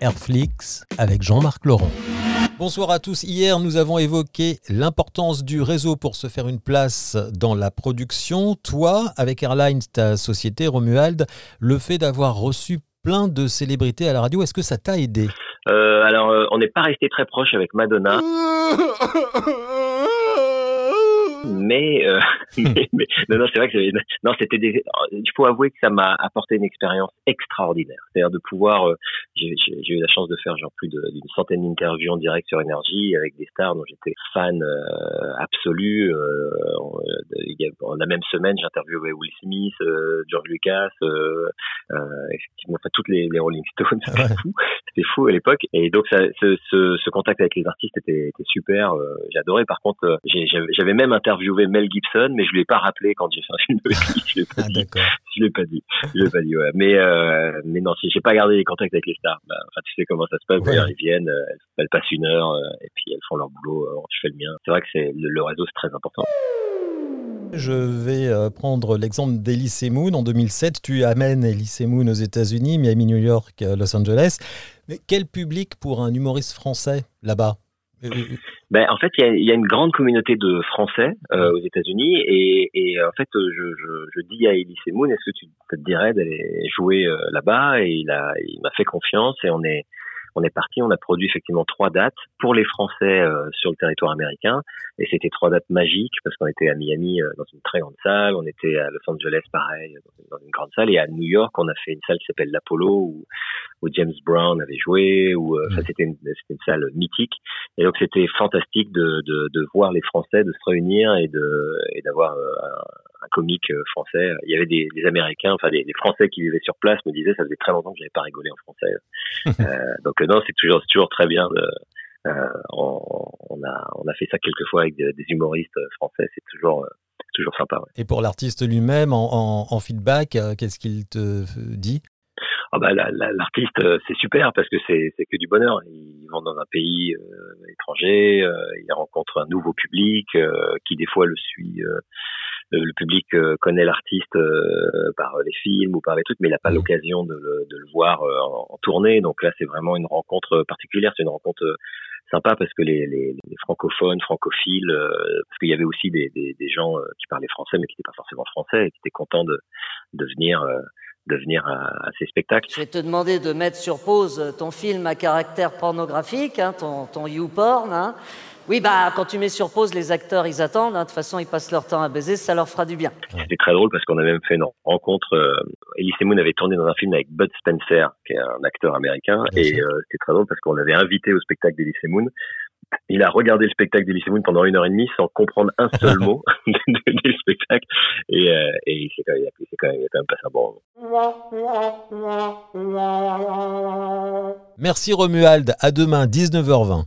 Airflix avec Jean-Marc Laurent. Bonsoir à tous. Hier, nous avons évoqué l'importance du réseau pour se faire une place dans la production. Toi, avec Airlines, ta société, Romuald, le fait d'avoir reçu plein de célébrités à la radio, est-ce que ça t'a aidé? Euh, Alors, euh, on n'est pas resté très proche avec Madonna. mais, euh, mais, non, non c'est vrai que non, c'était des, il faut avouer que ça m'a apporté une expérience extraordinaire. C'est-à-dire de pouvoir, euh, j'ai eu la chance de faire genre plus d'une centaine d'interviews en direct sur énergie avec des stars dont j'étais fan euh, absolu. Euh, la même semaine, j'ai interviewé Will Smith, euh, George Lucas, effectivement, enfin toutes les, les Rolling Stones, c'était fou, c'était fou à l'époque. Et donc ça, ce, ce, ce, contact avec les artistes était, était super. J'adorais. Par contre, j'avais même interviewé Mel Gibson, mais je lui ai pas rappelé quand j'ai fait un film. Je l'ai pas, ah, l'ai pas dit. Je l'ai pas dit. Ouais. Mais euh, mais non, si j'ai pas gardé les contacts avec les stars. Bah, enfin, tu sais comment ça se passe. Ils viennent, euh, elles, passent une heure euh, et puis elles font leur boulot. Euh, je fais le mien. C'est vrai que c'est le, réseau c'est très important. Je vais prendre l'exemple d'Elise Moon. En 2007, tu amènes Elise Moon aux États-Unis, Miami, New York, Los Angeles. Mais quel public pour un humoriste français là-bas? Ben, en fait, il y a, y a, une grande communauté de Français euh, aux États-Unis et, et, en fait, je, je, je dis à Elise Moon, est-ce que tu te dirais d'aller jouer euh, là-bas? Et il a, il m'a fait confiance et on est, on est parti, on a produit effectivement trois dates pour les Français euh, sur le territoire américain, et c'était trois dates magiques parce qu'on était à Miami euh, dans une très grande salle, on était à Los Angeles pareil dans une grande salle, et à New York on a fait une salle qui s'appelle l'Apollo où, où, James Brown avait joué, où euh, mmh. c'était une, une, salle mythique, et donc c'était fantastique de, de, de, voir les Français de se réunir et de et d'avoir un, un comique euh, français. Il y avait des, des Américains, enfin des, des, Français qui vivaient sur place, me disaient ça faisait très longtemps que j'avais pas rigolé en français. euh, donc euh, non, c'est toujours, toujours très bien. De, euh, on, on, a, on a fait ça quelques fois avec des, humoristes français. C'est toujours, toujours sympa. Ouais. Et pour l'artiste lui-même, en, en, en, feedback, qu'est-ce qu'il te dit? Ah bah l'artiste c'est super parce que c'est c'est que du bonheur. Ils vont dans un pays euh, étranger, euh, ils rencontrent un nouveau public euh, qui des fois le suit le, public euh, connaît l'artiste euh, par les films ou par les trucs, mais il n'a pas mmh. l'occasion de, de, le voir euh, en, tournée. Donc là, c'est vraiment une rencontre particulière. C'est une rencontre sympa parce que les, les, les francophones, francophiles, parce qu'il y avait aussi des, des, des, gens qui parlaient français mais qui n'étaient pas forcément français et qui étaient contents de, de venir de venir à, à, ces spectacles. Je vais te demander de mettre sur pause ton film à caractère pornographique, hein, ton, ton YouPorn. Hein. Oui, bah quand tu mets sur pause, les acteurs, ils attendent. Hein. De toute façon, ils passent leur temps à baiser, ça leur fera du bien. C'était très drôle parce qu'on a même fait une rencontre. Euh, Elise Moon avait tourné dans un film avec Bud Spencer, qui est un acteur américain, et euh, c'était très drôle parce qu'on l'avait invité au spectacle d'Elise Moon. Il a regardé le spectacle d'Elise Moon pendant une heure et demie sans comprendre un seul mot du spectacle, et, euh, et il s'est quand, même, quand, même, quand même passé un bon Merci Romuald, à demain 19h20.